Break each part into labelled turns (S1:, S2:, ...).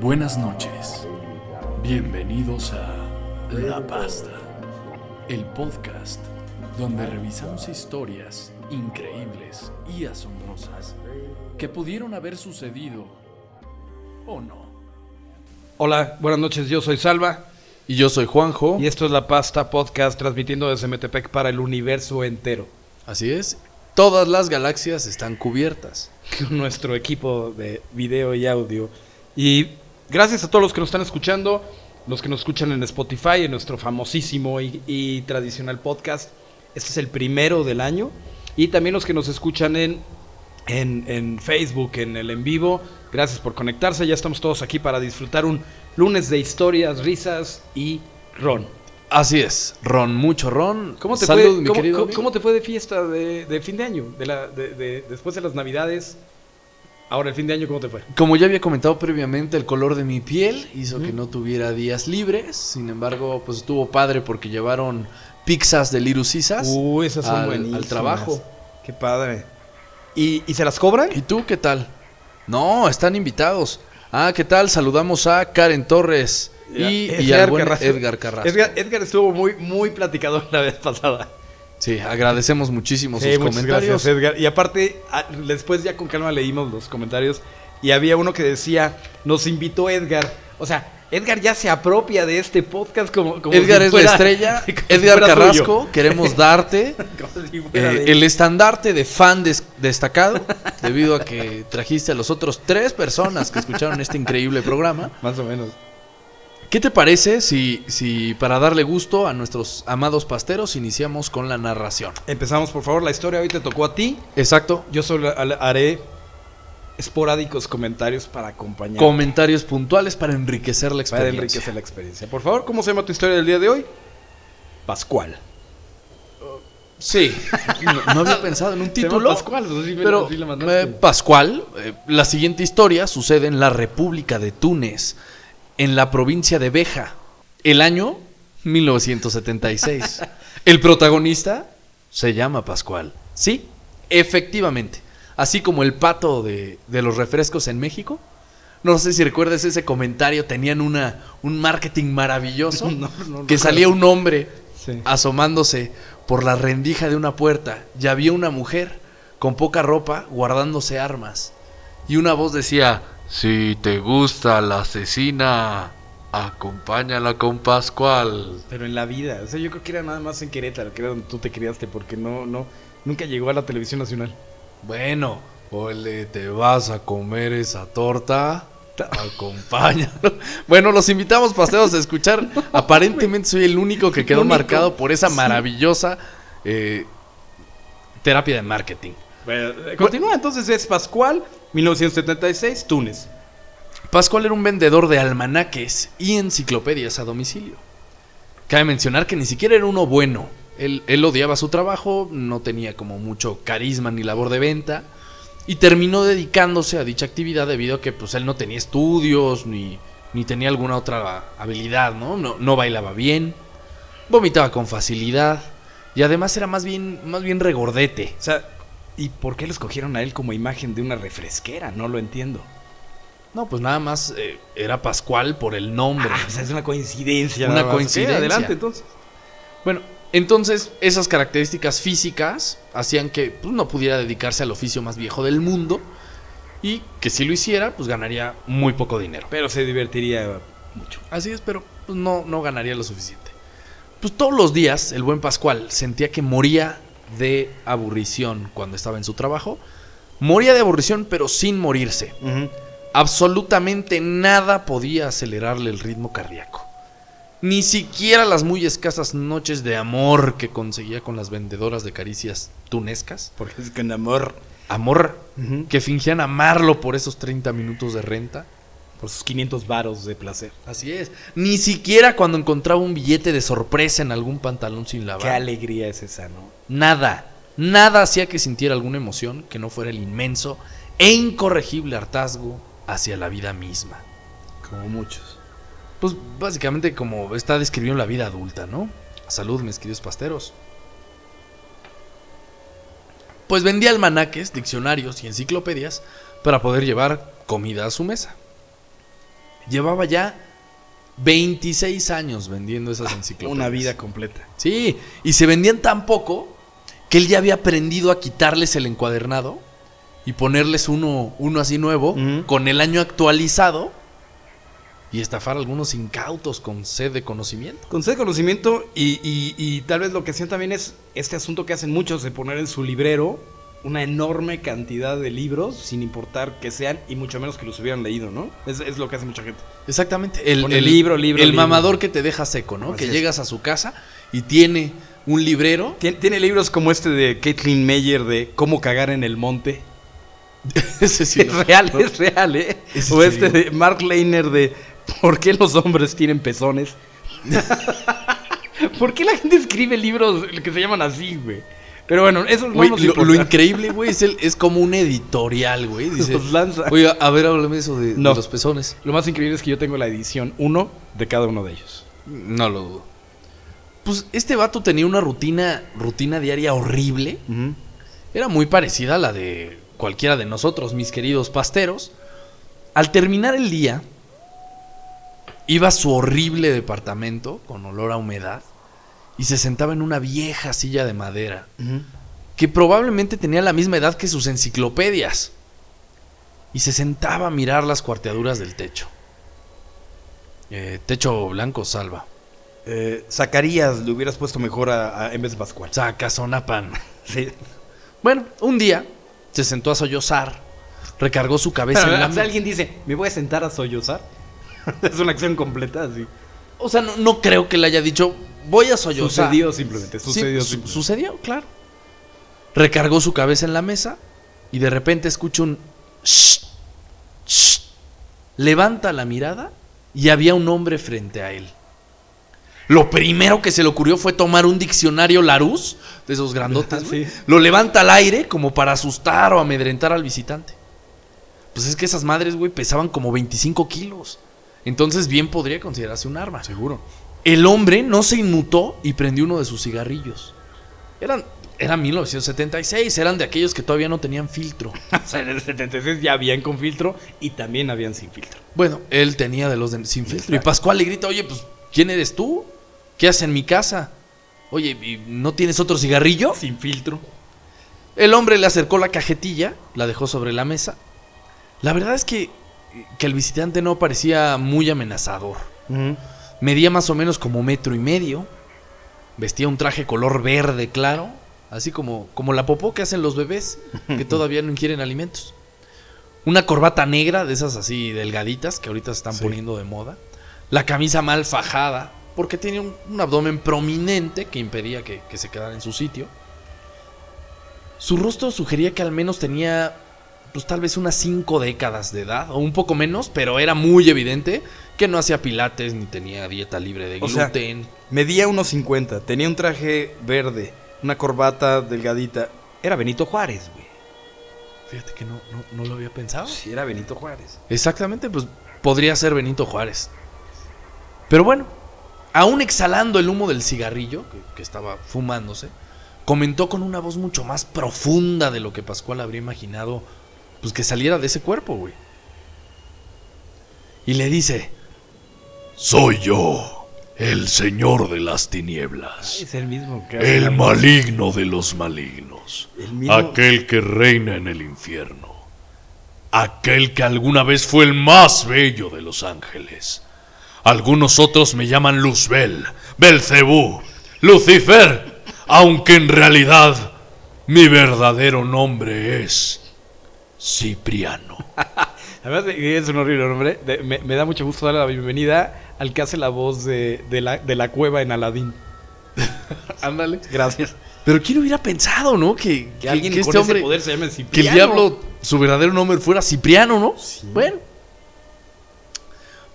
S1: Buenas noches. Bienvenidos a La Pasta, el podcast donde revisamos historias increíbles y asombrosas que pudieron haber sucedido o no.
S2: Hola, buenas noches, yo soy Salva
S3: Y yo soy Juanjo.
S2: y esto es La Pasta Podcast transmitiendo desde Metepec para el universo entero.
S3: Así es. Todas las galaxias están cubiertas.
S2: Con nuestro equipo de video y audio. Y gracias a todos los que nos están escuchando, los que nos escuchan en Spotify, en nuestro famosísimo y, y tradicional podcast. Este es el primero del año. Y también los que nos escuchan en, en, en Facebook, en el en vivo. Gracias por conectarse. Ya estamos todos aquí para disfrutar un lunes de historias, risas y ron.
S3: Así es. Ron, mucho ron.
S2: ¿Cómo te,
S3: Salud,
S2: fue,
S3: mi
S2: cómo- te fue de fiesta de, de fin de año? De la, de- de- después de las navidades. Ahora el fin de año, ¿cómo te fue?
S3: Como ya había comentado previamente, el color de mi piel hizo que no tuviera días libres. Sin embargo, pues estuvo padre porque llevaron pizzas de Little Caesars
S2: Uy, esas son
S3: al,
S2: buenísimas.
S3: al trabajo.
S2: Qué padre. ¿Y, y se las cobran?
S3: ¿Y tú qué tal? No, están invitados. Ah, ¿qué tal? Saludamos a Karen Torres y, y al buen Edgar Carrasco.
S2: Edgar, Edgar estuvo muy, muy platicador la vez pasada.
S3: Sí, agradecemos muchísimo
S2: Sí,
S3: sus
S2: muchas
S3: comentarios.
S2: gracias, Edgar. Y aparte, a- después ya con calma leímos los comentarios y había uno que decía, nos invitó Edgar. O sea, Edgar ya se apropia de este podcast como, como
S3: Edgar
S2: si
S3: es
S2: fuera-
S3: la estrella. Edgar Carrasco, queremos darte
S2: si
S3: eh, el estandarte de fan des- destacado, debido a que trajiste a los otros tres personas que escucharon este increíble programa.
S2: Más o menos.
S3: ¿Qué te parece si, si para darle gusto a nuestros amados pasteros iniciamos con la narración?
S2: Empezamos, por favor. La historia hoy te tocó a ti.
S3: Exacto.
S2: Yo solo ha- haré esporádicos comentarios para acompañar.
S3: Comentarios puntuales para enriquecer la
S2: para
S3: experiencia.
S2: enriquecer la experiencia. Por favor, ¿cómo se llama tu historia del día de hoy? Pascual.
S3: Sí, no, no había pensado en un título.
S2: Pascual,
S3: Pero
S2: la
S3: eh, Pascual, eh, la siguiente historia sucede en la República de Túnez, en la provincia de Beja, el año 1976. el protagonista se llama Pascual. Sí, efectivamente. Así como el pato de, de los refrescos en México. No sé si recuerdas ese comentario, tenían una, un marketing maravilloso
S2: No, no, no
S3: que salía un hombre
S2: Sí.
S3: asomándose por la rendija de una puerta y había una mujer con poca ropa guardándose armas. Y una voz decía, si te gusta la asesina, acompáñala con Pascual.
S2: Pero en la vida. O sea, yo creo que era nada más en Querétaro, que era donde tú te criaste, porque no, no, nunca llegó a la televisión nacional.
S3: Bueno, o el de, te vas a comer esa torta, acompáñalo. Bueno, los invitamos, pasteos, a escuchar. Aparentemente soy el único que quedó
S2: Único.
S3: marcado por esa maravillosa eh, terapia de marketing.
S2: Continúa, entonces es Pascual, 1976, Túnez.
S3: Pascual era un vendedor de almanaques y enciclopedias a domicilio. Cabe mencionar que ni siquiera era uno bueno. Él, él odiaba su trabajo, no tenía como mucho carisma ni labor de venta y terminó dedicándose a dicha actividad debido a que pues él no tenía estudios ni, ni tenía alguna otra habilidad, ¿no? ¿no? No bailaba bien, vomitaba con facilidad y además era más bien, más bien regordete.
S2: O sea, ¿y por qué lo escogieron a él como imagen de una refresquera? No lo entiendo.
S3: No, pues nada más eh, era Pascual por el nombre.
S2: Ah, o sea, es una coincidencia.
S3: Una
S2: nada más. Ok,
S3: coincidencia.
S2: adelante, entonces.
S3: Bueno, entonces esas características físicas hacían que pues, no pudiera dedicarse al oficio más viejo del mundo y que si lo hiciera, pues ganaría muy poco dinero.
S2: Pero se divertiría mucho.
S3: Así es, pero pues, no, no ganaría lo suficiente. Pues todos los días el buen Pascual sentía que moría de aburrición cuando estaba en su trabajo. Moría de aburrición, pero sin morirse. Absolutamente nada podía acelerarle el ritmo cardíaco. Ni siquiera las muy escasas noches de amor que conseguía con las vendedoras de caricias tunescas.
S2: Porque es con amor.
S3: Amor
S2: Ujú.
S3: que fingían amarlo por esos 30 minutos de renta.
S2: Por sus 500 varos de placer.
S3: Así es. Ni siquiera cuando encontraba un billete de sorpresa en algún pantalón sin lavar.
S2: Qué alegría es esa, ¿no?
S3: Nada. Nada hacía que sintiera alguna emoción que no fuera el inmenso e incorregible hartazgo hacia la vida misma.
S2: Como muchos.
S3: Pues básicamente como está describiendo la vida adulta, ¿no? Salud, mis queridos pasteros. Pues vendía almanaques, diccionarios y enciclopedias para poder llevar comida a su mesa. Llevaba ya 26 años vendiendo esas enciclopedias.
S2: Una vida completa.
S3: Sí, y se vendían tan poco que él ya había aprendido a quitarles el encuadernado y ponerles uno, uno así nuevo, con el año actualizado y estafar a algunos incautos con sed de conocimiento.
S2: Con sed de conocimiento y, y- y tal vez lo que hacían también es este asunto que hacen muchos de poner en su librero una enorme cantidad de libros sin importar que sean y mucho menos que los hubieran leído, ¿no? Es, es lo que hace mucha gente.
S3: Exactamente. El,
S2: libro, libro,
S3: El
S2: libro.
S3: mamador que te deja seco, ¿no?
S2: Así
S3: que
S2: es.
S3: llegas a su casa y tiene un librero.
S2: Tiene, tiene libros como este de Caitlin Meyer de Cómo cagar en el monte.
S3: Ese sí,
S2: Es real, es real, ¿eh?
S3: Ese
S2: o
S3: te
S2: este de Mark Leiner de ¿Por qué los hombres tienen pezones? ¿Por qué la gente escribe libros que se llaman así, güey? Pero bueno, eso no nos
S3: lo, increíble, güey, es, el- es como un editorial, güey. Dice,
S2: Los lanza.
S3: oye, a ver, háblame eso de, de los pezones.
S2: Lo más increíble es que yo tengo la edición 1 de cada uno de ellos.
S3: No lo dudo. Pues este vato tenía una rutina, rutina diaria horrible. Era muy parecida a la de cualquiera de nosotros, mis queridos pasteros. Al terminar el día, iba a su horrible departamento con olor a humedad y se sentaba en una vieja silla de madera que probablemente tenía la misma edad que sus enciclopedias. Y se sentaba a mirar las cuarteaduras del techo. Eh, techo blanco salva.
S2: Eh, Zacarías le hubieras puesto mejor a, a- en vez de Pascual.
S3: Sacazonapan.
S2: Sí.
S3: Bueno, un día se sentó a sollozar, recargó su cabeza en la
S2: o sea,
S3: mesa.
S2: alguien dice, ¿me voy a sentar a sollozar? es una acción completa, así.
S3: O sea, no, no creo que le haya dicho, voy a sollozar.
S2: Sucedió simplemente, sucedió
S3: su-
S2: simplemente.
S3: sucedió, claro. Recargó su cabeza en la mesa y de repente escucha un... "Shh, shh". Levanta la mirada y había un hombre frente a él. Lo primero que se le ocurrió fue tomar un diccionario Larousse, de esos grandotes.
S2: Sí.
S3: Lo levanta al aire como para asustar o amedrentar al visitante. Pues es que esas madres, güey, pesaban como 25 kilos. Entonces bien podría considerarse un arma.
S2: Seguro.
S3: El hombre no se inmutó y prendió uno de sus cigarrillos. Eran, era 1976, eran de aquellos que todavía no tenían filtro.
S2: O sea, en el 76 ya habían con filtro y también habían sin filtro.
S3: Bueno, él tenía de los de- sin filtro. Y. Pascual le grita, oye, pues, ¿quién eres tú? ¿Qué haces en mi casa? Oye, ¿y ¿no tienes otro cigarrillo?
S2: Sin filtro.
S3: El hombre le acercó la cajetilla, la dejó sobre la mesa. La verdad es que, que el visitante no parecía muy amenazador. Medía más o menos como metro y medio. Vestía un traje color verde claro, así como, como la popó que hacen los bebés que todavía no ingieren alimentos. Una corbata negra, de esas así delgaditas que ahorita se están
S2: Sí.
S3: poniendo de moda. La camisa mal fajada, porque tenía un, un abdomen prominente que impedía que, que se quedara en su sitio. Su rostro sugería que al menos tenía, pues tal vez unas cinco décadas de edad, o un poco menos, pero era muy evidente que no hacía pilates ni tenía dieta libre de
S2: O sea,
S3: gluten.
S2: Medía unos 50, tenía un traje verde, una corbata delgadita. Era Benito Juárez, güey.
S3: Fíjate que no, no, no lo había pensado.
S2: Sí, era Benito Juárez.
S3: Exactamente, pues podría ser Benito Juárez. Pero bueno, aún exhalando el humo del cigarrillo que, que estaba fumándose, comentó con una voz mucho más profunda de lo que Pascual habría imaginado, pues que saliera de ese cuerpo, güey. Y le dice,
S1: Soy yo, el señor de las tinieblas,
S2: Es el mismo que hace
S1: el maligno de los malignos,
S2: El mismo-
S1: aquel que reina en el infierno, aquel que alguna vez fue el más bello de los ángeles. Algunos otros me llaman Luzbel, Belcebú, Lucifer, aunque en realidad mi verdadero nombre es Cipriano.
S2: Además de que es un horrible nombre, de- me, me da mucho gusto darle la bienvenida al que hace la voz de, de la, de la cueva en Aladdin.
S3: ándale.
S2: Gracias.
S3: Pero quién hubiera pensado, ¿no? Que,
S2: Que alguien
S3: que
S2: con
S3: este
S2: ese
S3: hombre,
S2: poder se llame
S3: que el
S2: Cipriano.
S3: diablo, su verdadero nombre fuera Cipriano, ¿no? Bueno.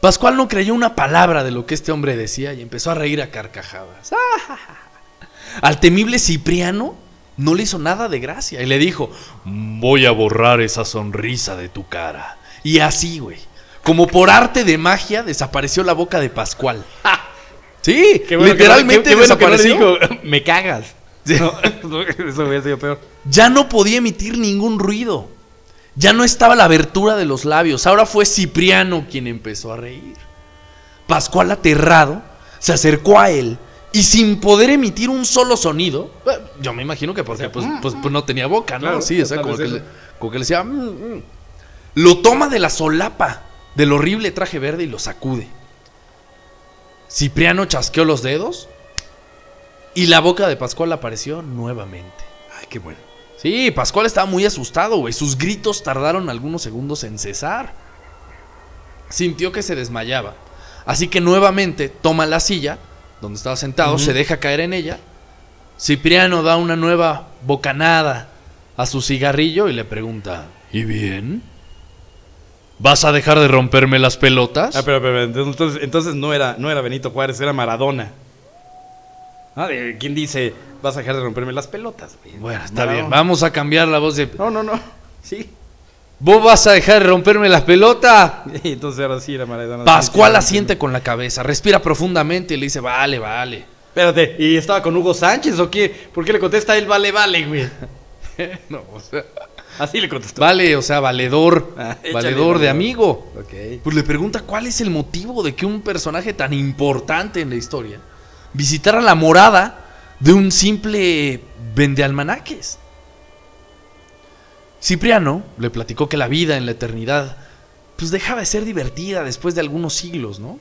S3: Pascual no creyó una palabra de lo que este hombre decía y empezó a reír a carcajadas. Al temible Cipriano no le hizo nada de gracia y le dijo,
S1: Voy a borrar esa sonrisa de tu cara.
S3: y así, güey, como por arte de magia desapareció la boca de Pascual. Sí,
S2: Qué bueno que
S3: literalmente
S2: no- qué- qué bueno que no le
S3: desapareció.
S2: dijo, me cagas. No, eso hubiera sido peor.
S3: Ya no podía emitir ningún ruido. Ya no estaba la abertura de los labios, ahora fue Cipriano quien empezó a reír. Pascual aterrado se acercó a él y sin poder emitir un solo sonido, yo me imagino que porque pues, pues- pues no tenía boca, ¿no?
S2: Claro,
S3: sí, o sea, que, le, como que le decía, "Mm, mm". lo toma de la solapa del horrible traje verde y lo sacude. Cipriano chasqueó los dedos y la boca de Pascual apareció nuevamente.
S2: Ay, qué bueno.
S3: Sí, Pascual estaba muy asustado, güey. Sus gritos tardaron algunos segundos en cesar. Sintió que se desmayaba. Así que nuevamente toma la silla donde estaba sentado, se deja caer en ella. Cipriano da una nueva bocanada a su cigarrillo y le pregunta, ¿y bien? ¿Vas a dejar de romperme las pelotas?
S2: Ah, pero, pero, entonces, entonces no, era, no era Benito Juárez, era Maradona. Ah, ¿Quién dice vas a dejar de romperme las pelotas? güey?
S3: Bueno, está
S2: Maradona.
S3: bien. Vamos a cambiar la voz de...
S2: No, no, no. Sí.
S3: ¿Vos vas a dejar de romperme las pelotas?
S2: Entonces ahora sí era Maradona.
S3: Pascual asiente con la cabeza, respira profundamente y le dice, vale, vale.
S2: Espérate, ¿y estaba con Hugo Sánchez o qué? ¿Por qué le contesta él vale, vale, güey?
S3: No, o sea,
S2: Así le contestó.
S3: vale, o sea, valedor.
S2: Ah,
S3: valedor de amigo.
S2: Ok.
S3: Pues le pregunta cuál es el motivo de que un personaje tan importante en la historia visitara la morada de un simple vendealmanaques. Cipriano le platicó que la vida en la eternidad pues dejaba de ser divertida después de algunos siglos, ¿no?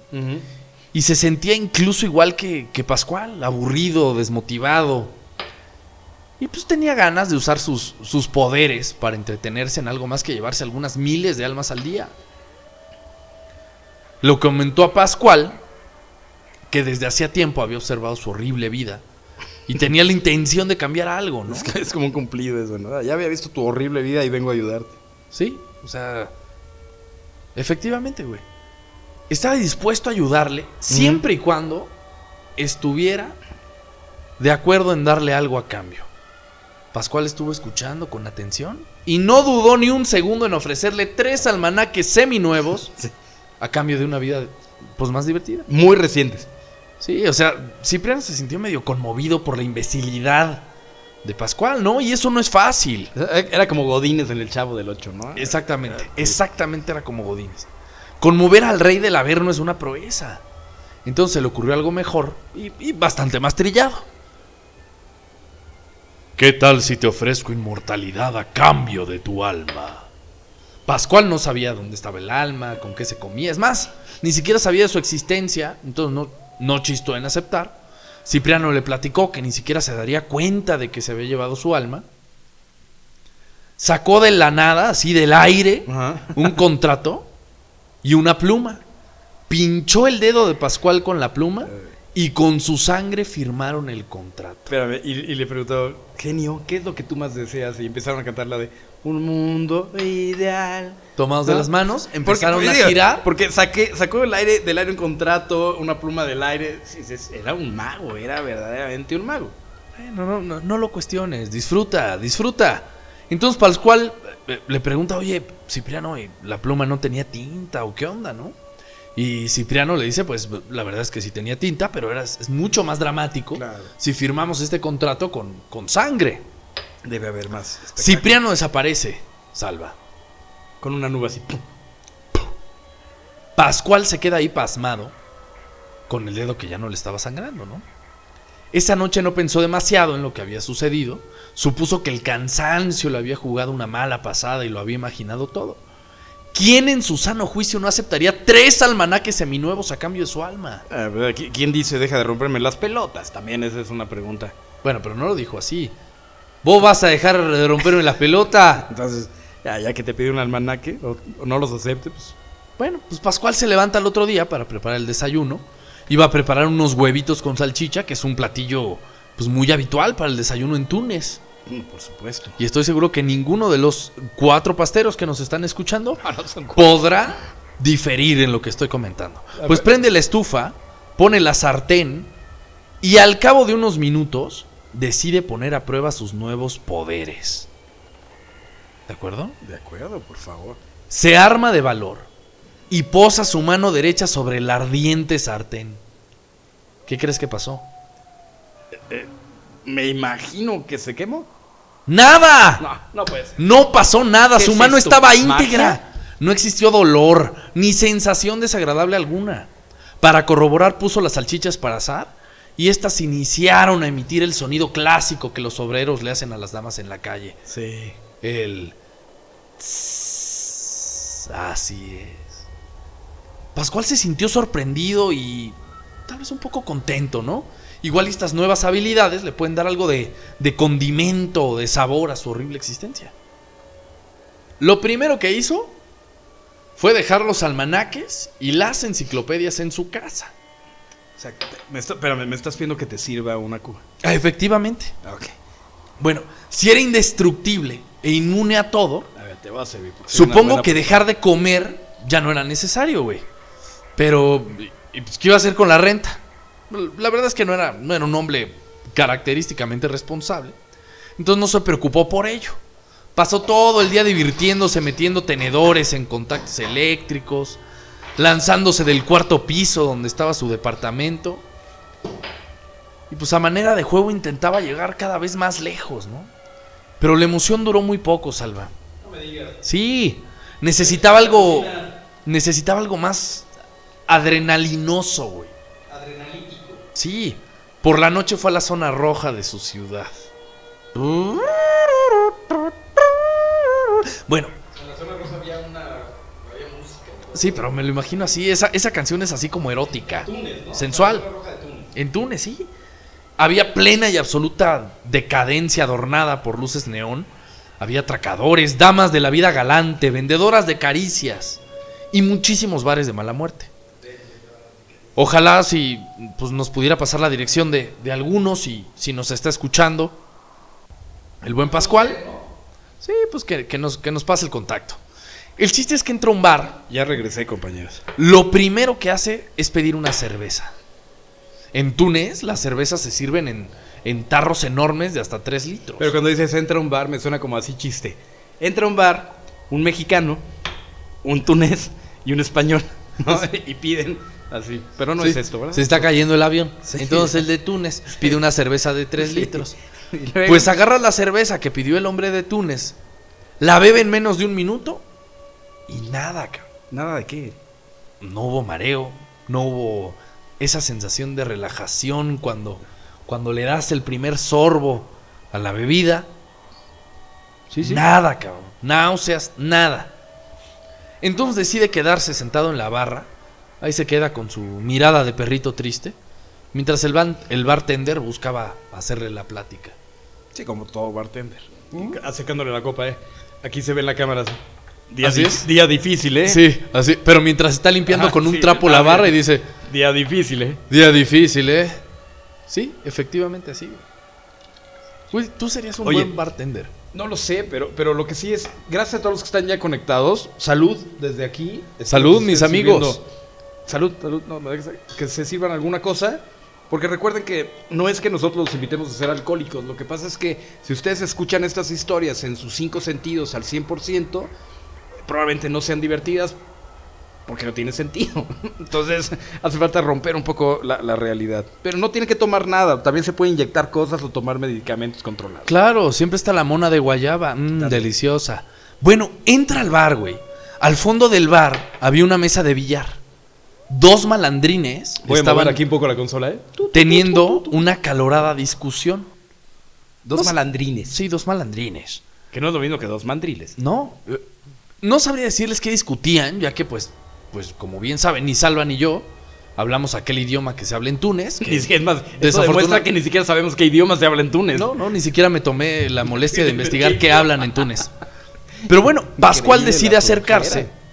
S3: Y se sentía incluso igual que, que Pascual, aburrido, desmotivado. Y pues tenía ganas de usar sus, sus poderes para entretenerse en algo más que llevarse algunas miles de almas al día. Lo comentó a Pascual, que desde hacía tiempo había observado su horrible vida y tenía la intención de cambiar algo, ¿no?
S2: Es, que es como un cumplido eso, ¿no? Ya había visto tu horrible vida y vengo a ayudarte.
S3: Sí, o sea, efectivamente, güey. Estaba dispuesto a ayudarle siempre y cuando estuviera de acuerdo en darle algo a cambio. Pascual estuvo escuchando con atención y no dudó ni un segundo en ofrecerle tres almanaques seminuevos
S2: Sí.
S3: a cambio de una vida pues más divertida.
S2: Muy recientes.
S3: Sí, o sea, Cipriano se sintió medio conmovido por la imbecilidad de Pascual, ¿no? Y eso no es fácil.
S2: Era como Godínez en el Chavo del 8, ¿no?
S3: Exactamente, exactamente era como Godínez. Conmover al rey del Averno es una proeza. Entonces le ocurrió algo mejor y, y bastante más trillado. ¿Qué tal si te ofrezco inmortalidad a cambio de tu alma? Pascual no sabía dónde estaba el alma, con qué se comía. Es más, ni siquiera sabía de su existencia, entonces no, no chistó en aceptar. Cipriano le platicó que ni siquiera se daría cuenta de que se había llevado su alma. Sacó de la nada, así del aire,
S2: Ajá.
S3: un contrato y una pluma. Pinchó el dedo de Pascual con la pluma y con su sangre firmaron el contrato.
S2: Espérame, y, y le preguntó, genio, ¿qué es lo que tú más deseas? Y empezaron a cantar la de Un mundo ideal.
S3: Tomados de las manos, empezaron
S2: Porque,
S3: a girar.
S2: Porque saqué, sacó del aire, del aire un contrato, una pluma del aire. Era un mago, era verdaderamente un mago.
S3: No, no, no, no lo cuestiones, disfruta, disfruta. Entonces Pascual eh, le pregunta, oye, Cipriano, ¿y ¿la pluma no tenía tinta o qué onda, no? Y Cipriano le dice, pues la verdad es que sí tenía tinta, pero era, es mucho más dramático
S2: Claro.
S3: si firmamos este contrato con, con sangre.
S2: Debe haber más.
S3: Cipriano desaparece, salva.
S2: Con una nube así. ¡pum!
S3: Pascual se queda ahí pasmado, con el dedo que ya no le estaba sangrando, ¿no? Esa noche no pensó demasiado en lo que había sucedido, supuso que el cansancio le había jugado una mala pasada y lo había imaginado todo. ¿Quién en su sano juicio no aceptaría tres almanaques seminuevos a cambio de su alma?
S2: Ah, ¿verdad? ¿Qui- ¿Quién dice deja de romperme las pelotas? También esa es una pregunta.
S3: Bueno, pero no lo dijo así. ¿Vos vas a dejar de romperme la pelota?
S2: Entonces, ya, ya que te pide un almanaque o, o no los acepte, pues.
S3: Bueno, pues Pascual se levanta el otro día para preparar el desayuno. Iba a preparar unos huevitos con salchicha, que es un platillo pues muy habitual para el desayuno en Túnez.
S2: Mm, Por supuesto.
S3: Y estoy seguro que ninguno de los cuatro pasteros que nos están escuchando
S2: Ah, no son
S3: podrá diferir en lo que estoy comentando. Pues prende la estufa, pone la sartén y al cabo de unos minutos decide poner a prueba sus nuevos poderes. ¿De acuerdo?
S2: De acuerdo, por favor.
S3: Se arma de valor y posa su mano derecha sobre el ardiente sartén. ¿Qué crees que pasó?
S2: Me imagino que se quemó.
S3: ¡Nada!
S2: No, no puede ser.
S3: No pasó nada,
S2: ¿Qué
S3: su
S2: es
S3: mano
S2: esto?
S3: estaba
S2: ¿Magia?
S3: íntegra. No existió dolor, ni sensación desagradable alguna. Para corroborar puso las salchichas para asar y éstas iniciaron a emitir el sonido clásico que los obreros le hacen a las damas en la calle.
S2: Sí.
S3: El... tss. Así es. Pascual se sintió sorprendido y tal vez un poco contento, ¿no? Igual estas nuevas habilidades le pueden dar algo de, de condimento o de sabor a su horrible existencia. Lo primero que hizo fue dejar los almanaques y las enciclopedias en su casa.
S2: O sea, me está, espérame, me estás pidiendo que te sirva una cuba.
S3: Ah, Efectivamente.
S2: Ok.
S3: Bueno, si era indestructible e inmune a todo,
S2: A ver, te voy a servir.
S3: Supongo que dejar de comer ya no era necesario, güey. Pero, ¿y- pues, ¿qué iba a hacer con la renta? La verdad es que no era, no era un hombre característicamente responsable. Entonces no se preocupó por ello. Pasó todo el día divirtiéndose, metiendo tenedores en contactos eléctricos, lanzándose del cuarto piso donde estaba su departamento. Y pues a manera de juego intentaba llegar cada vez más lejos, ¿no? Pero la emoción duró muy poco, Salva. Sí, necesitaba algo. Necesitaba algo más adrenalinoso, güey.
S2: Adrenalítico.
S3: Sí, por la noche fue a la zona roja de su ciudad. Bueno,
S2: En la zona rosa había una. Había música.
S3: sí, pero me lo imagino así. Esa, esa canción es así como erótica,
S2: Túnez, ¿no?
S3: sensual.
S2: La zona roja de Túnez.
S3: En Túnez, sí. Había plena y absoluta decadencia adornada por luces neón. Había atracadores, damas de la vida galante, vendedoras de caricias y muchísimos bares de mala muerte. Ojalá si pues, nos pudiera pasar la dirección de, de algunos y si nos está escuchando el buen Pascual. Sí, pues que, que nos, que nos pase el contacto. El chiste es que entra a un bar
S2: Ya regresé, compañeros.
S3: lo primero que hace es pedir una cerveza. En Túnez las cervezas se sirven en, en tarros enormes de hasta 3 litros.
S2: Pero cuando dices entra a un bar, me suena como así chiste. Entra a un bar, un mexicano, un tunés y un español. ¿no? y piden así. Pero no
S3: Sí,
S2: es esto, ¿verdad?
S3: Se está cayendo el avión.
S2: Sí.
S3: Entonces el de Túnez pide una cerveza de 3
S2: Sí.
S3: litros. Pues agarra la cerveza que pidió el hombre de Túnez, la bebe en menos de un minuto y nada, cabrón.
S2: Nada de qué.
S3: no hubo mareo, no hubo esa sensación de relajación cuando, cuando le das el primer sorbo a la bebida.
S2: Sí, sí.
S3: Nada, cabrón. Náuseas, nada. Entonces decide quedarse sentado en la barra. Ahí se queda con su mirada de perrito triste. Mientras el, ban- el bartender buscaba hacerle la plática.
S2: Sí, como todo bartender. Acercándole la copa, ¿eh? Aquí se ve en la cámara así. Día,
S3: ¿Así
S2: di-
S3: es?
S2: día difícil, ¿eh?
S3: Sí, así. Pero mientras está limpiando
S2: Ajá,
S3: con un
S2: sí,
S3: trapo la barra y dice,
S2: Día difícil, ¿eh?
S3: Día difícil, ¿eh? Sí, efectivamente así. Güey, tú serías un
S2: Oye.
S3: buen bartender.
S2: No lo sé, pero, pero lo que sí es, gracias a todos los que están ya conectados, salud desde aquí.
S3: Salud, mis amigos.
S2: Salud, salud, no, que se sirvan alguna cosa. Porque recuerden que no es que nosotros los invitemos a ser alcohólicos, lo que pasa es que si ustedes escuchan estas historias en sus cinco sentidos al 100%, probablemente no sean divertidas porque no tiene sentido. Entonces hace falta romper un poco la, la realidad. Pero no tiene que tomar nada, también se puede inyectar cosas o tomar medicamentos controlados.
S3: Claro, siempre está la mona de guayaba.
S2: También.
S3: deliciosa. Bueno, entra al bar, güey. Al fondo del bar había una mesa de billar. Dos malandrines
S2: Voy a
S3: estaban
S2: mover aquí un poco la consola, ¿eh?
S3: teniendo una acalorada discusión.
S2: Dos
S3: No sé-
S2: malandrines.
S3: Sí, dos malandrines.
S2: Que no es lo mismo que dos mandriles.
S3: No, eh, no sabría decirles qué discutían, ya que pues, pues como bien saben, ni Salva ni yo hablamos aquel idioma que se habla en Túnez. que-
S2: Ni siquiera- es más, eso
S3: Desafortuna-
S2: demuestra que ni siquiera sabemos qué idioma se habla en Túnez.
S3: No, no, ni siquiera me tomé la molestia de investigar qué hablan en Túnez. Pero bueno, Pascual
S2: Increíble
S3: decide
S2: la
S3: acercarse,
S2: flojera.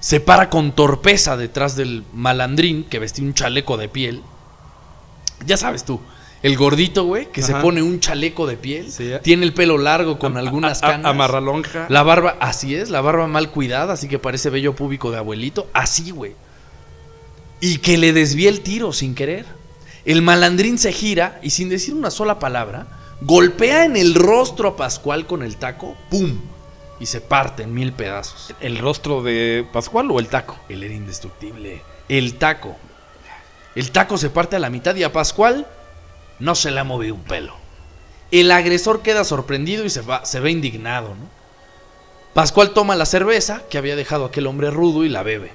S3: Se para con torpeza detrás del malandrín que vestía un chaleco de piel. Ya sabes tú, el gordito, güey, que se pone un chaleco de piel,
S2: Sí.
S3: tiene el pelo largo con algunas
S2: A- a-
S3: canas.
S2: Amarralonja.
S3: La barba, así es, la barba mal cuidada, así que parece vello púbico de abuelito, así, güey. Y que le desvía el tiro sin querer. El malandrín se gira y sin decir una sola palabra, golpea en el rostro a Pascual con el taco, ¡pum! Y se parte en mil pedazos.
S2: ¿El rostro de Pascual o el taco?
S3: Él era indestructible. El taco. El taco se parte a la mitad y a Pascual no se le ha movido un pelo. El agresor queda sorprendido y se, va, se ve indignado, ¿no? Pascual toma la cerveza que había dejado aquel hombre rudo y la bebe.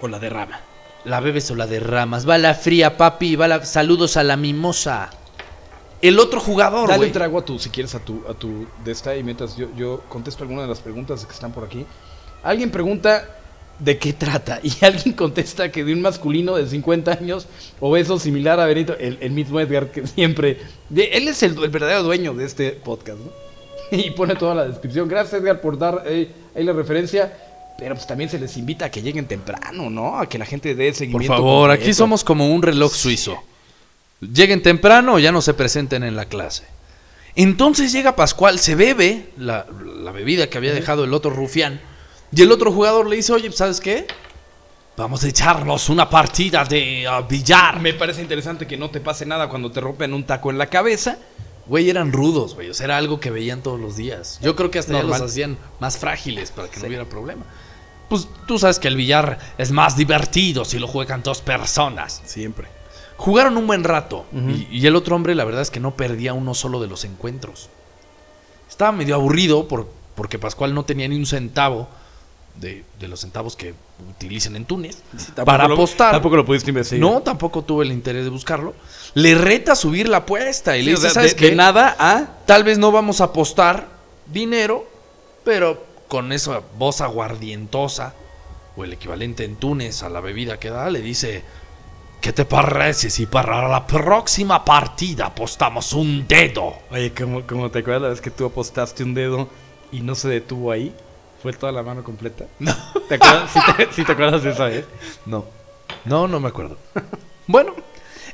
S2: O la derrama.
S3: La bebes o la derramas. Va la fría, papi. Va la... Saludos a la mimosa. El otro jugador,
S2: Dale un trago a tu, si quieres, a tu, a tu de esta y mientras yo, yo contesto algunas de las preguntas que están por aquí. Alguien pregunta de qué trata y alguien contesta que de un masculino de 50 años obeso similar a Benito, el, el mismo Edgar que siempre... de- él es el, el verdadero dueño de este podcast, ¿no? Y pone toda la descripción. Gracias Edgar por dar eh, ahí la referencia. Pero pues también se les invita a que lleguen temprano, ¿no? A que la gente dé
S3: Por
S2: seguimiento.
S3: favor, aquí somos como un reloj suizo. Lleguen temprano o ya no se presenten en la clase. Entonces llega Pascual, se bebe la, la bebida que había dejado el otro rufián. Y el otro jugador le dice, oye, ¿sabes qué? Vamos a echarnos una partida de ah, billar.
S2: Me parece interesante que no te pase nada cuando te rompen un taco en la cabeza.
S3: Güey, eran rudos, güey. O sea, era algo que veían todos los días. Yo creo que hasta ya
S2: Normal.
S3: los hacían más frágiles para que no hubiera problema. Pues tú sabes que el billar es más divertido si lo juegan dos personas.
S2: Siempre.
S3: Jugaron un buen rato. Y, y el otro hombre, la verdad es que no perdía uno solo de los encuentros. Estaba medio aburrido por, porque Pascual no tenía ni un centavo de, de los centavos que utilizan en Túnez para
S2: lo-
S3: apostar.
S2: Tampoco lo pudiste investigar.
S3: No, tampoco tuve el interés de buscarlo. Le reta a subir la apuesta y
S2: Sí,
S3: le
S2: o
S3: dice,
S2: sea,
S3: ¿sabes
S2: de,
S3: qué?
S2: de nada a.
S3: Tal vez no vamos a apostar dinero, pero con esa voz aguardientosa, o el equivalente en Túnez a la bebida que da, le dice, ¿qué te parece si para la próxima partida apostamos un dedo?
S2: Oye, como, como te acuerdas la vez que tú apostaste un dedo y no se detuvo ahí? ¿Fue toda la mano completa?
S3: No.
S2: ¿Te acuerdas, sí te, sí te acuerdas de esa vez?
S3: No, no, no me acuerdo. bueno,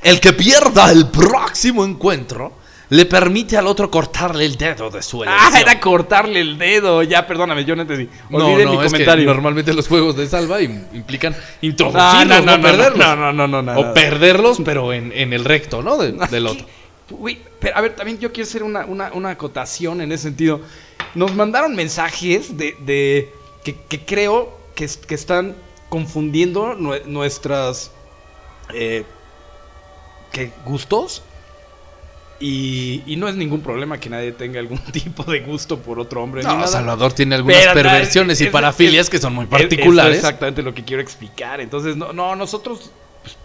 S3: el que pierda el próximo encuentro le permite al otro cortarle el dedo de su elección.
S2: Ah, era cortarle el dedo. Ya, perdóname, yo no entendí.
S3: No, no,
S2: mi
S3: es que
S2: comentario.
S3: normalmente los juegos de salva im- implican introducirlos,
S2: no,
S3: no,
S2: no, no,
S3: perderlos.
S2: no, no, no, no, no,
S3: o perderlos, pero en, en el recto, ¿no? De- del otro.
S2: Uy, pero a ver, también yo quiero hacer una, una, una acotación en ese sentido. Nos mandaron mensajes de, de que, que creo que, que están confundiendo nue- nuestras eh, ¿qué? gustos. Y, y no es ningún problema que nadie tenga algún tipo de gusto por otro hombre. ni
S3: No,
S2: nada.
S3: Salvador tiene algunas
S2: Pero,
S3: perversiones y parafilias
S2: es-
S3: que son muy
S2: Es-
S3: particulares.
S2: eso es exactamente lo que quiero explicar. Entonces, no, no nosotros, pues,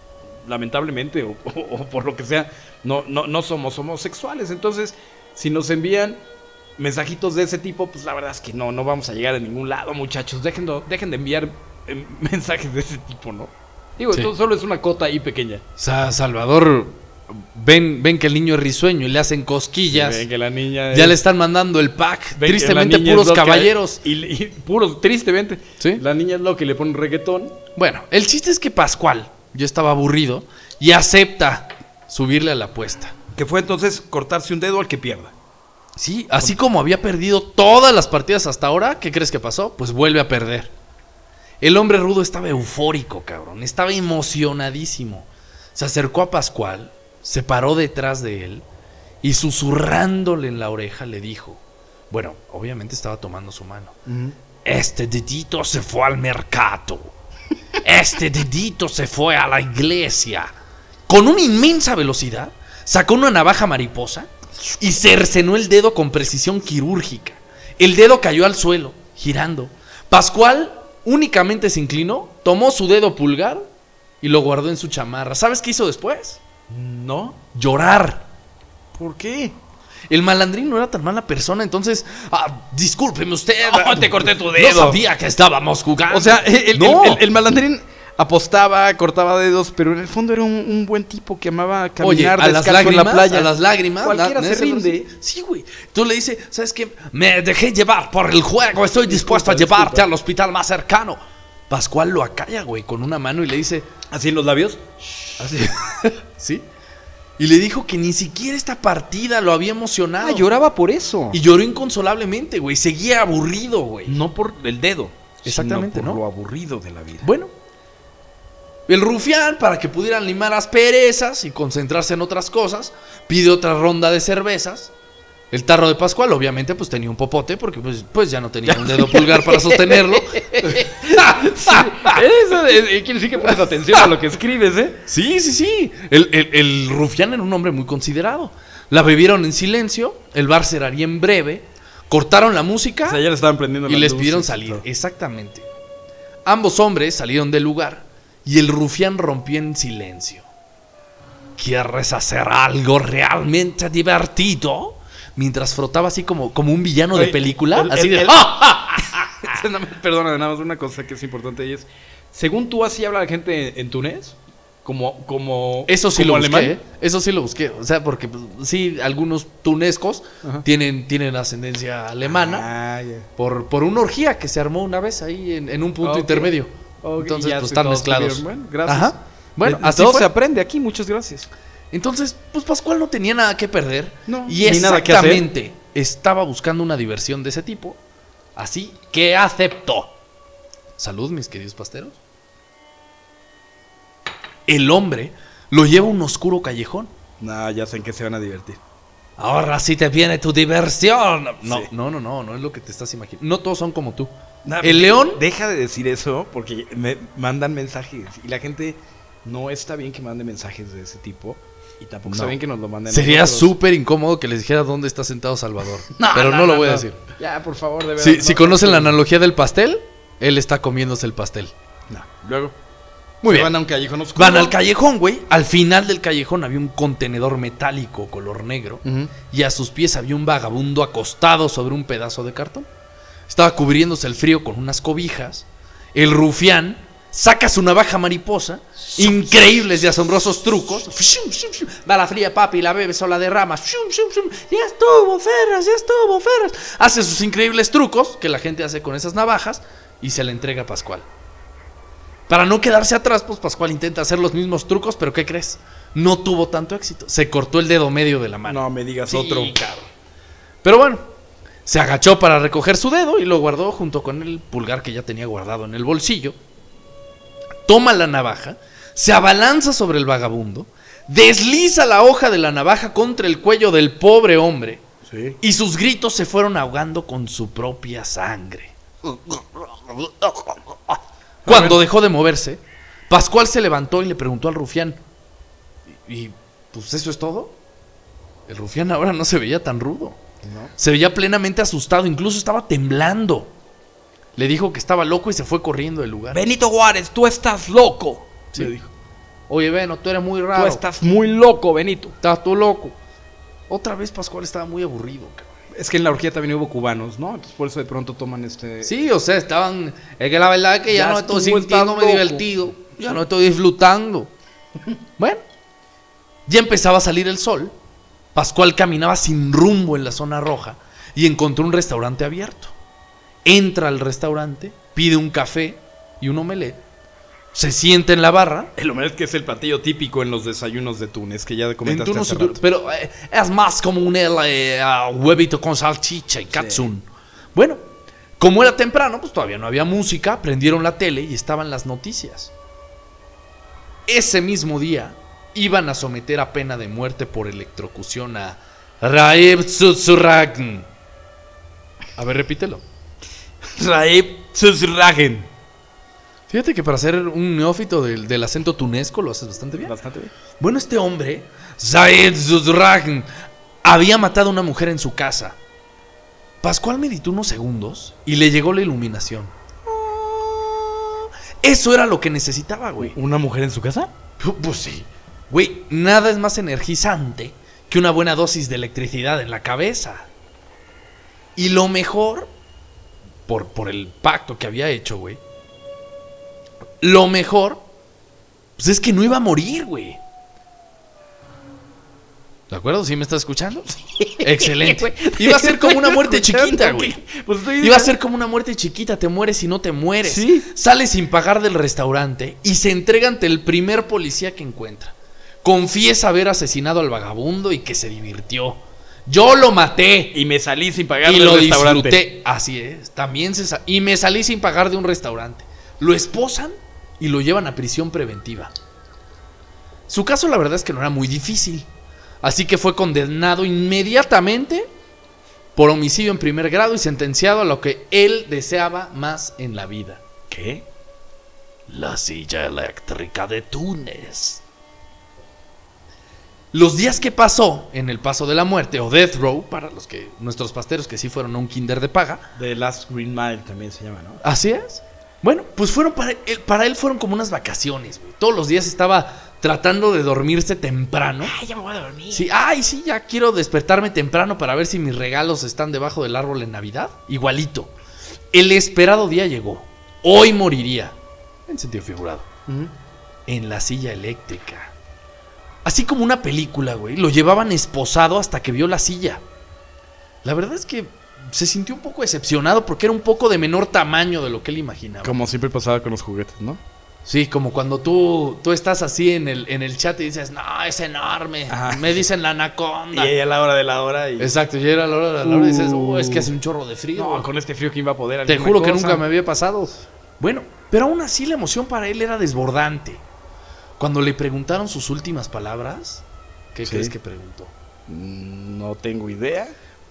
S2: lamentablemente, o, o- o por lo que sea, no, no, no somos homosexuales. Entonces, si nos envían mensajitos de ese tipo, pues la verdad es que no, no vamos a llegar a ningún lado, muchachos. Dejen, de- dejen de enviar eh, mensajes de ese tipo, ¿no? Digo,
S3: Sí.
S2: esto solo es una cota ahí pequeña.
S3: Sa- Salvador, ven, ven que el niño es risueño y le hacen cosquillas.
S2: Ven que la niña
S3: ya le están mandando el pack.
S2: ven
S3: Tristemente, puros caballeros.
S2: Y, y puros, tristemente.
S3: ¿Sí?
S2: La niña es lo que le pone reggaetón.
S3: Bueno, el chiste es que Pascual, yo estaba aburrido, y acepta subirle a la apuesta.
S2: Que fue entonces cortarse un dedo al que pierda.
S3: Sí, así como había perdido todas las partidas hasta ahora, ¿qué crees que pasó? Pues vuelve a perder. El hombre rudo estaba eufórico, cabrón. Estaba emocionadísimo. Se acercó a Pascual, se paró detrás de él y susurrándole en la oreja le dijo, bueno, obviamente estaba tomando su mano. Este dedito se fue al mercado. Este dedito se fue a la iglesia. Con una inmensa velocidad, sacó una navaja mariposa y cercenó el dedo con precisión quirúrgica. El dedo cayó al suelo, girando. Pascual únicamente se inclinó, tomó su dedo pulgar y lo guardó en su chamarra. ¿Sabes qué hizo después?
S2: No.
S3: Llorar.
S2: ¿Por qué?
S3: El malandrín no era tan mala persona, entonces, ah, discúlpeme usted.
S2: No, te corté tu
S3: No
S2: dedo.
S3: sabía que estábamos jugando.
S2: O sea, el,
S3: no.
S2: el- el- el malandrín apostaba, cortaba dedos, pero en el fondo era un, un buen tipo que amaba
S3: Oye,
S2: caminar
S3: a las lágrimas,
S2: en la playa.
S3: a las lágrimas,
S2: Cualquiera
S3: na-
S2: se rinde.
S3: Sí, güey. Tú le dices, ¿sabes qué? Me dejé llevar por el juego, estoy dispuesto a llevarte
S2: disculpa.
S3: al hospital más cercano. Pascual lo acalla, güey, con una mano y le dice,
S2: Así en los labios.
S3: así, ¿sí? Y le dijo que ni siquiera esta partida lo había emocionado.
S2: Ah, lloraba por eso.
S3: Y lloró inconsolablemente, güey. Seguía aburrido, güey.
S2: no por el dedo.
S3: Exactamente,
S2: sino por
S3: ¿no?
S2: lo aburrido de la vida.
S3: Bueno. El rufián, para que pudieran limar asperezas y concentrarse en otras cosas, pide otra ronda de cervezas. El tarro de Pascual, obviamente, pues tenía un popote, porque pues, pues ya no tenía un dedo pulgar para sostenerlo.
S2: Eso eh, quiere decir que pones atención a lo que escribes, ¿eh?
S3: Sí, sí, sí. El, el- el rufián era un hombre muy considerado. La bebieron en silencio, el bar cerraría en breve, cortaron la música
S2: O sea, ya le estaban prendiendo
S3: y
S2: las
S3: les
S2: luces
S3: pidieron salir. Exactamente. Ambos hombres salieron del lugar y el rufián rompió en silencio. ¿Quieres hacer algo realmente divertido? Mientras frotaba así como, como un villano de película.
S2: el-
S3: así
S2: el-
S3: de.
S2: el-
S3: ¡Ah!
S2: Perdona, nada más una cosa que es importante y es, según tú así habla la gente en Túnez, como como
S3: Eso sí
S2: como
S3: lo busqué.
S2: alemán.
S3: ¿eh? Eso sí lo busqué. O sea, porque pues, sí, algunos tunescos
S2: Ajá.
S3: tienen, tienen ascendencia alemana
S2: Ah, ya.
S3: por, por una orgía que se armó una vez ahí en, en un punto intermedio.
S2: Ok,
S3: Entonces, pues están mezclados.
S2: Bueno, gracias.
S3: Ajá. Bueno,
S2: De-
S3: así
S2: todo
S3: fue.
S2: se aprende aquí, muchas gracias.
S3: Entonces, pues Pascual no tenía nada que perder.
S2: No,
S3: y
S2: ni nada que hacer.
S3: exactamente estaba buscando una diversión de ese tipo. Así que aceptó. Salud, mis queridos pasteros. El hombre lo lleva a un oscuro callejón.
S2: No, ya sé en qué se van a divertir.
S3: Ahora sí te viene tu diversión. No,
S2: Sí.
S3: no, no, no, no es lo que te estás imaginando. No todos son como tú.
S2: Nah,
S3: el león
S2: Deja de decir eso porque me mandan mensajes y la gente no está bien que mande mensajes de ese tipo y tampoco
S3: No.
S2: que nos lo manden.
S3: sería súper incómodo que les dijera dónde está sentado Salvador. Pero no, lo voy a decir.
S2: Ya, por favor, de verdad.
S3: Si, si
S2: no,
S3: conocen la
S2: no.
S3: analogía del pastel, él está comiéndose el pastel.
S2: No, Luego.
S3: Muy bien.
S2: Van a un callejón oscuro.
S3: Van al callejón, güey. Al final del callejón había un contenedor metálico color negro. Y a sus pies había un vagabundo acostado sobre un pedazo de cartón. Estaba cubriéndose el frío con unas cobijas. El rufián saca su navaja mariposa. Increíbles y asombrosos trucos. Va la fría papi, la bebe sola de ramas. Ya estuvo, Ferras, ya estuvo, Ferras. Hace sus increíbles trucos que la gente hace con esas navajas. Y se le entrega a Pascual. Para no quedarse atrás, pues Pascual intenta hacer los mismos trucos, pero ¿qué crees? No tuvo tanto éxito. Se cortó el dedo medio de la mano.
S2: No me digas
S3: Sí,
S2: otro.
S3: cabrón. Pero bueno, se agachó para recoger su dedo y lo guardó junto con el pulgar que ya tenía guardado en el bolsillo. Toma la navaja, se abalanza sobre el vagabundo, desliza la hoja de la navaja contra el cuello del pobre hombre
S2: Sí.
S3: y sus gritos se fueron ahogando con su propia sangre. Cuando dejó de moverse, Pascual se levantó y le preguntó al rufián, ¿y pues eso es todo? El rufián ahora no se veía tan rudo.
S2: No.
S3: Se veía plenamente asustado, incluso estaba temblando. Le dijo que estaba loco y se fue corriendo del lugar.
S2: Benito Juárez, tú estás loco.
S3: Sí.
S2: Le dijo.
S3: Oye, Beno, tú eres muy raro.
S2: Tú estás muy loco, Benito.
S3: Estás tú loco. Otra vez Pascual estaba muy aburrido, cabrón.
S2: Es que en la orgía también hubo cubanos, ¿no? Entonces por eso de pronto toman este.
S3: Sí, o sea, estaban. Es que la verdad es que ya,
S2: Ya
S3: no estoy sintiéndome divertido. Ya no estoy disfrutando. bueno, ya empezaba a salir el sol. Pascual caminaba sin rumbo en la zona roja y encontró un restaurante abierto. Entra al restaurante, pide un café y un omelette. Se sienta en la barra.
S2: El omelette que es el platillo típico en los desayunos de Túnez, que ya comentaste
S3: En
S2: hace
S3: Túnez,
S2: rato.
S3: pero eh, es más como un eh, huevito con salchicha y katsun. Bueno, como era temprano, pues todavía no había música, prendieron la tele y estaban las noticias. Ese mismo día iban a someter a pena de muerte por electrocución a Raib Tsutsuragn. A ver, repítelo.
S2: Raib Tsuzragen.
S3: Fíjate que para ser un neófito del, del acento tunesco lo haces bastante bien.
S2: Bastante bien.
S3: Bueno, este hombre, Zaid Zuzragn, había matado a una mujer en su casa. Pascual meditó unos segundos y le llegó la iluminación. Eso era lo que necesitaba, güey.
S2: ¿Una mujer en su casa?
S3: Pues sí. Güey, nada es más energizante que una buena dosis de electricidad en la cabeza. Y lo mejor, por, por el pacto que había hecho, güey. Lo mejor, pues es que no iba a morir, güey. ¿De acuerdo? ¿Sí me estás escuchando? Excelente. Iba a ser como una muerte chiquita, güey.
S2: Pues
S3: Iba a ser como una muerte chiquita, te mueres y no te mueres.
S2: Sí.
S3: Sale sin pagar del restaurante y se entrega ante el primer policía que encuentra. Confiesa haber asesinado al vagabundo y que se divirtió. Yo lo maté
S2: Y me salí sin pagar
S3: y
S2: del
S3: lo
S2: restaurante.
S3: disfruté. Así es, también se sa- y me salí sin pagar de un restaurante. Lo esposan y lo llevan a prisión preventiva. Su caso la verdad es que no era muy difícil. Así que fue condenado inmediatamente por homicidio en primer grado y sentenciado a lo que él deseaba más en la vida.
S2: ¿Qué?
S3: La silla eléctrica de Túnez. Los días que pasó en el paso de la muerte o Death Row, para los que nuestros pasteros que sí fueron a un kinder de paga,
S2: The Last Green Mile también se llama, ¿no?
S3: Así es. Bueno, pues fueron para él, para él fueron como unas vacaciones, güey. Todos los días estaba tratando de dormirse temprano.
S2: Ay, ya me voy a dormir.
S3: Sí, ay, sí, ya quiero despertarme temprano para ver si mis regalos están debajo del árbol en Navidad. Igualito. El esperado día llegó. Hoy moriría. En sentido figurado. En la silla eléctrica. Así como una película, güey. Lo llevaban esposado hasta que vio la silla. La verdad es que se sintió un poco decepcionado porque era un poco de menor tamaño de lo que él imaginaba.
S2: Como siempre pasaba con los juguetes, ¿no?
S3: Sí, como cuando tú, tú estás así en el, en el chat y dices, no, es enorme.
S2: Ajá.
S3: Me dicen la anaconda.
S2: Y ahí a la hora de la hora y...
S3: Exacto, ya era la hora de la hora y dices,
S2: Uh.
S3: oh, es que hace un chorro de frío.
S2: No, con este frío, ¿quién va a poder?
S3: Te
S2: ¿Alguna
S3: juro que nunca me había pasado. Bueno, pero aún así la emoción para él era desbordante. Cuando le preguntaron sus últimas palabras, ¿qué
S2: Sí.
S3: crees que preguntó?
S2: No tengo idea.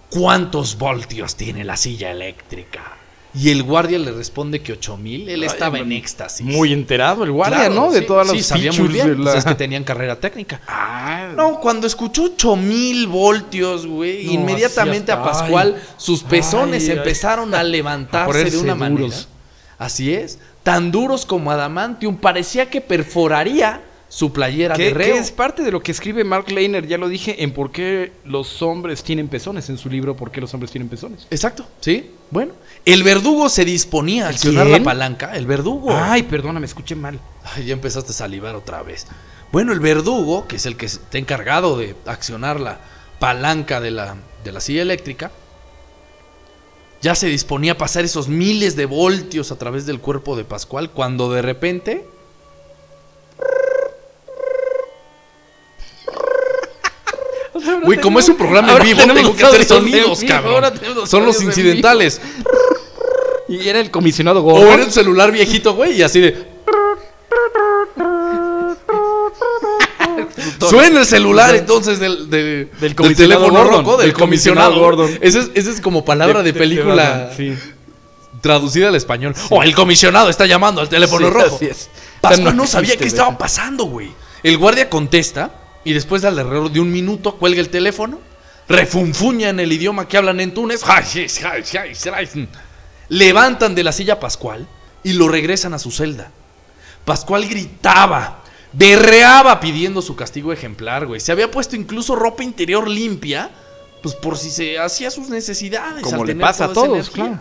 S3: ¿Cuántos voltios tiene la silla eléctrica? Y el guardia le responde que 8000. Él
S2: Ay,
S3: estaba en éxtasis.
S2: Muy enterado el guardia,
S3: Claro,
S2: ¿no? De todas las
S3: sí, sabía muy bien.
S2: de
S3: pues es que tenían carrera técnica.
S2: Ah,
S3: No, cuando escuchó 8000 voltios, güey,
S2: No,
S3: inmediatamente a Pascual
S2: ay.
S3: sus pezones
S2: Ay,
S3: empezaron a
S2: A
S3: levantarse de una manera. Así es, tan duros como adamantium, parecía que perforaría su playera de reo.
S2: que es parte de lo que escribe Mark Lehner, ya lo dije, en por qué los hombres tienen pezones, en su libro ¿Por qué los hombres tienen pezones?
S3: Exacto, sí. Bueno, el verdugo se disponía a accionar la palanca. El verdugo.
S2: Ay, perdona, me escuché mal.
S3: Ay, ya empezaste a salivar otra vez. Bueno, el verdugo, que es el que está encargado de accionar la palanca de la, de la silla eléctrica, ya se disponía a pasar esos miles de voltios a través del cuerpo de Pascual cuando de repente... Güey, como es un programa en vivo, tengo que hacer sonidos, cabrón. Son los incidentales.
S2: Y era el comisionado
S3: O
S2: Gordon.
S3: era un celular viejito, güey, y así de... Suena el celular entonces del, de- del,
S2: comisionado
S3: teléfono
S2: Gordon,
S3: rojo, del
S2: del
S3: comisionado
S2: Gordon.
S3: Esa es, esa es como palabra de, película
S2: Sí.
S3: traducida al español. O el comisionado está llamando al teléfono
S2: Sí,
S3: rojo.
S2: así es.
S3: No,
S2: no
S3: sabía qué estaba pasando, güey. El guardia contesta y después al alrededor de un minuto cuelga el teléfono, refunfuña en el idioma que hablan en Túnez. Levantan de la silla a Pascual y lo regresan a su celda. Pascual gritaba, berreaba pidiendo su castigo ejemplar, güey. Se había puesto incluso ropa interior limpia, pues por si se hacía sus necesidades.
S2: Como
S3: al
S2: le
S3: tener
S2: pasa a todos, claro.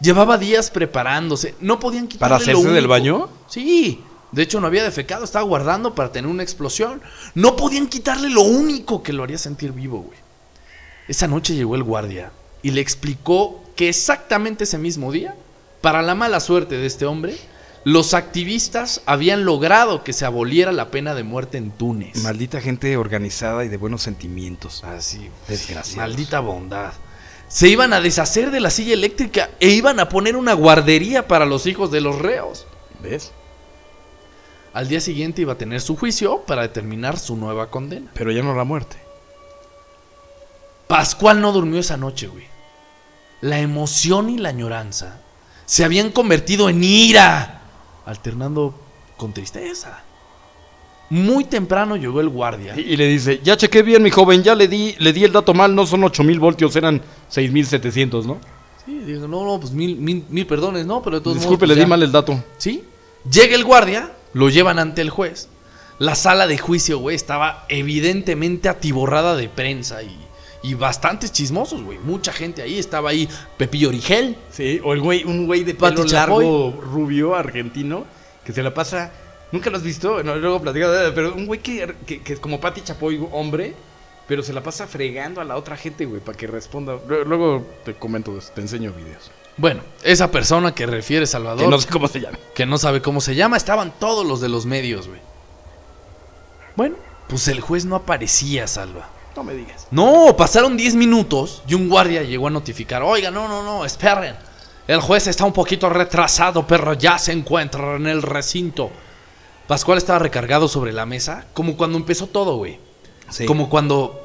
S3: Llevaba días preparándose. No podían quitarle
S2: ¿Para hacerse
S3: lo
S2: del baño?
S3: Sí. De hecho, no había defecado. Estaba guardando para tener una explosión. No podían quitarle lo único que lo haría sentir vivo, güey. Esa noche llegó el guardia y le explicó que exactamente ese mismo día, para la mala suerte de este hombre, los activistas habían logrado que se aboliera la pena de muerte en Túnez.
S2: Maldita gente organizada y de buenos sentimientos.
S3: Así,
S2: Desgraciados.
S3: Maldita bondad. Se iban a deshacer de la silla eléctrica e iban a poner una guardería para los hijos de los reos.
S2: ¿Ves?
S3: Al día siguiente iba a tener su juicio para determinar su nueva condena.
S2: Pero ya no la muerte.
S3: Pascual no durmió esa noche, güey. La emoción y la añoranza se habían convertido en ira, alternando con tristeza. Muy temprano llegó el guardia.
S2: Y, le dice, ya chequé bien, mi joven, ya le di, le di el dato mal, no son 8000 voltios, eran 6700, ¿no?
S3: Sí, digo, no, no, pues mil, mil, mil perdones, ¿no? Pero de todos
S2: Disculpe,
S3: modos,
S2: le
S3: pues
S2: di
S3: ya.
S2: mal el dato.
S3: ¿Sí? Llega el guardia, lo llevan ante el juez. La sala de juicio, güey, estaba evidentemente atiborrada de prensa y, y bastantes chismosos, güey. Mucha gente ahí, estaba ahí Pepillo Origel.
S2: Sí, o el güey, un güey de pelo
S3: Chapoy.
S2: largo, rubio, argentino, que se la pasa. Nunca lo has visto, no, luego platicado, pero un güey que, que, que es como Pati Chapoy, hombre, pero se la pasa fregando a la otra gente, güey, para que responda. Lue- Luego te comento, te enseño videos.
S3: Bueno, esa persona que refiere Salvador,
S2: Que no sé cómo se llama.
S3: que no sabe cómo se llama, estaban todos los de los medios, güey. Bueno, pues el juez no aparecía, Salva.
S2: No me digas.
S3: No, pasaron 10 minutos y un guardia llegó a notificar. Oiga, no, no, no, esperen. El juez está un poquito retrasado, pero ya se encuentra en el recinto. Pascual estaba recargado sobre la mesa, como cuando empezó todo, güey.
S2: Sí.
S3: Como cuando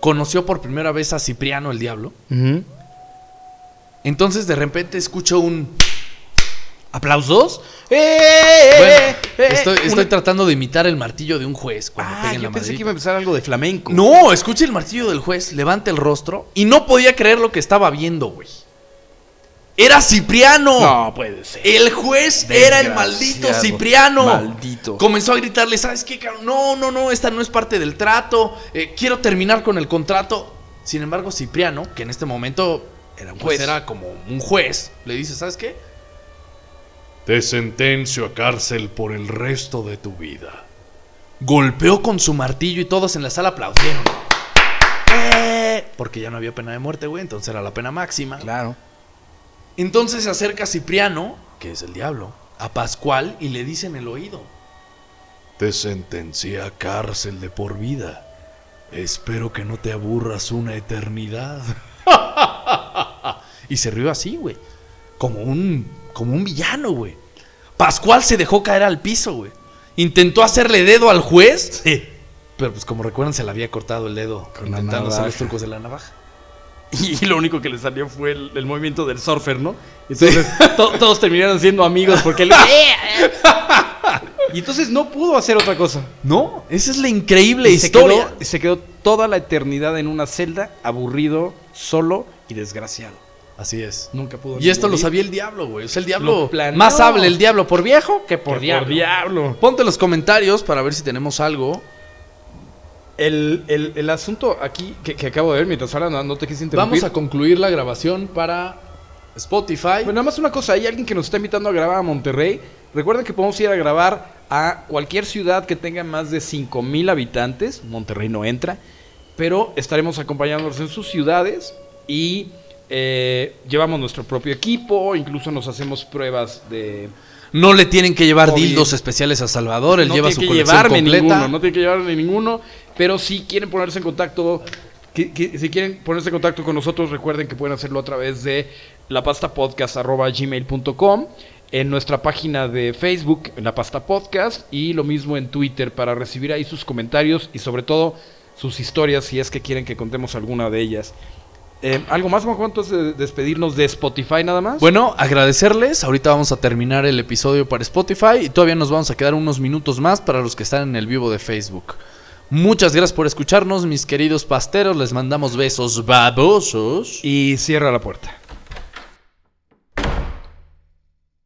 S3: conoció por primera vez a Cipriano el Diablo. Entonces de repente escucho un...
S2: ¿Aplausos? ¡Eh!
S3: Bueno,
S2: eh, eh!
S3: estoy, estoy
S2: Una-
S3: tratando de imitar el martillo de un juez cuando
S2: Ah,
S3: pega en
S2: yo
S3: la
S2: pensé que iba a empezar algo de flamenco.
S3: No, escuche el martillo del juez, levanta el rostro y no podía creer lo que estaba viendo, güey. Era Cipriano.
S2: No puede ser.
S3: El juez era el maldito. Cipriano.
S2: Maldito.
S3: Comenzó a gritarle, ¿sabes qué? No, no, no, esta no es parte del trato. eh, quiero terminar con el contrato. Sin embargo, Cipriano, que en este momento
S2: Era un
S3: pues,
S2: juez.
S3: era como un juez, le dice, ¿sabes qué?
S1: Te sentencio a cárcel por el resto de tu vida.
S3: Golpeó con su martillo y todos en la sala aplaudieron. ¡Eh! Porque ya no había pena de muerte, güey, entonces era la pena máxima.
S2: Claro.
S3: Entonces se acerca Cipriano, que es el diablo, a Pascual y le dice en el oído.
S1: Te sentencié a cárcel de por vida. Espero que no te aburras una eternidad.
S3: Y se rió así, güey. Como un, como un villano, güey. Pascual se dejó caer al piso, güey. Intentó hacerle dedo al juez.
S2: Sí.
S3: Pero pues como recuerdan, se le había cortado el dedo
S2: Con
S3: intentando hacer los trucos de la navaja.
S2: Y lo único que le salió fue el, el movimiento del surfer, ¿no? Entonces to- todos terminaron siendo amigos porque él... y entonces no pudo hacer otra cosa.
S3: No, esa es la increíble
S2: Y se
S3: historia.
S2: quedó, se quedó toda la eternidad en una celda, aburrido, solo y desgraciado.
S3: Así es.
S2: Nunca pudo.
S3: Y esto lo sabía el diablo, güey. O sea, el
S2: Lo
S3: diablo. Más hable el diablo por viejo que por
S2: Por
S3: diablo.
S2: diablo.
S3: Ponte los comentarios para ver si tenemos algo.
S2: El, el- el asunto aquí que, que acabo de ver mientras ahora no, no te quise interrumpir.
S3: Vamos a concluir la grabación para Spotify.
S2: Bueno, nada más una cosa, hay alguien que nos está invitando a grabar a Monterrey. Recuerden que podemos ir a grabar a cualquier ciudad que tenga más de 5000 habitantes. Monterrey no entra, pero estaremos acompañándolos en sus ciudades y eh, llevamos nuestro propio equipo, incluso nos hacemos pruebas de
S3: No le tienen que llevar
S2: COVID.
S3: dildos especiales a Salvador. Él
S2: no
S3: lleva
S2: tiene
S3: su
S2: que
S3: colección completa.
S2: ninguno, no tiene que llevarme ninguno, pero si quieren ponerse en contacto, que- que- si quieren ponerse en contacto con nosotros, recuerden que pueden hacerlo a través de lapastapodcast.gmail.com, en nuestra página de Facebook, en La Pasta Podcast, y lo mismo en Twitter para recibir ahí sus comentarios y sobre todo sus historias si es que quieren que contemos alguna de ellas. Eh, ¿Algo más, Juanjo, antes de despedirnos de Spotify nada más?
S3: Bueno, agradecerles. Ahorita vamos a terminar el episodio para Spotify y todavía nos vamos a quedar unos minutos más para los que están en el vivo de Facebook. Muchas gracias por escucharnos, mis queridos pasteros. Les mandamos besos babosos.
S2: y cierra la puerta.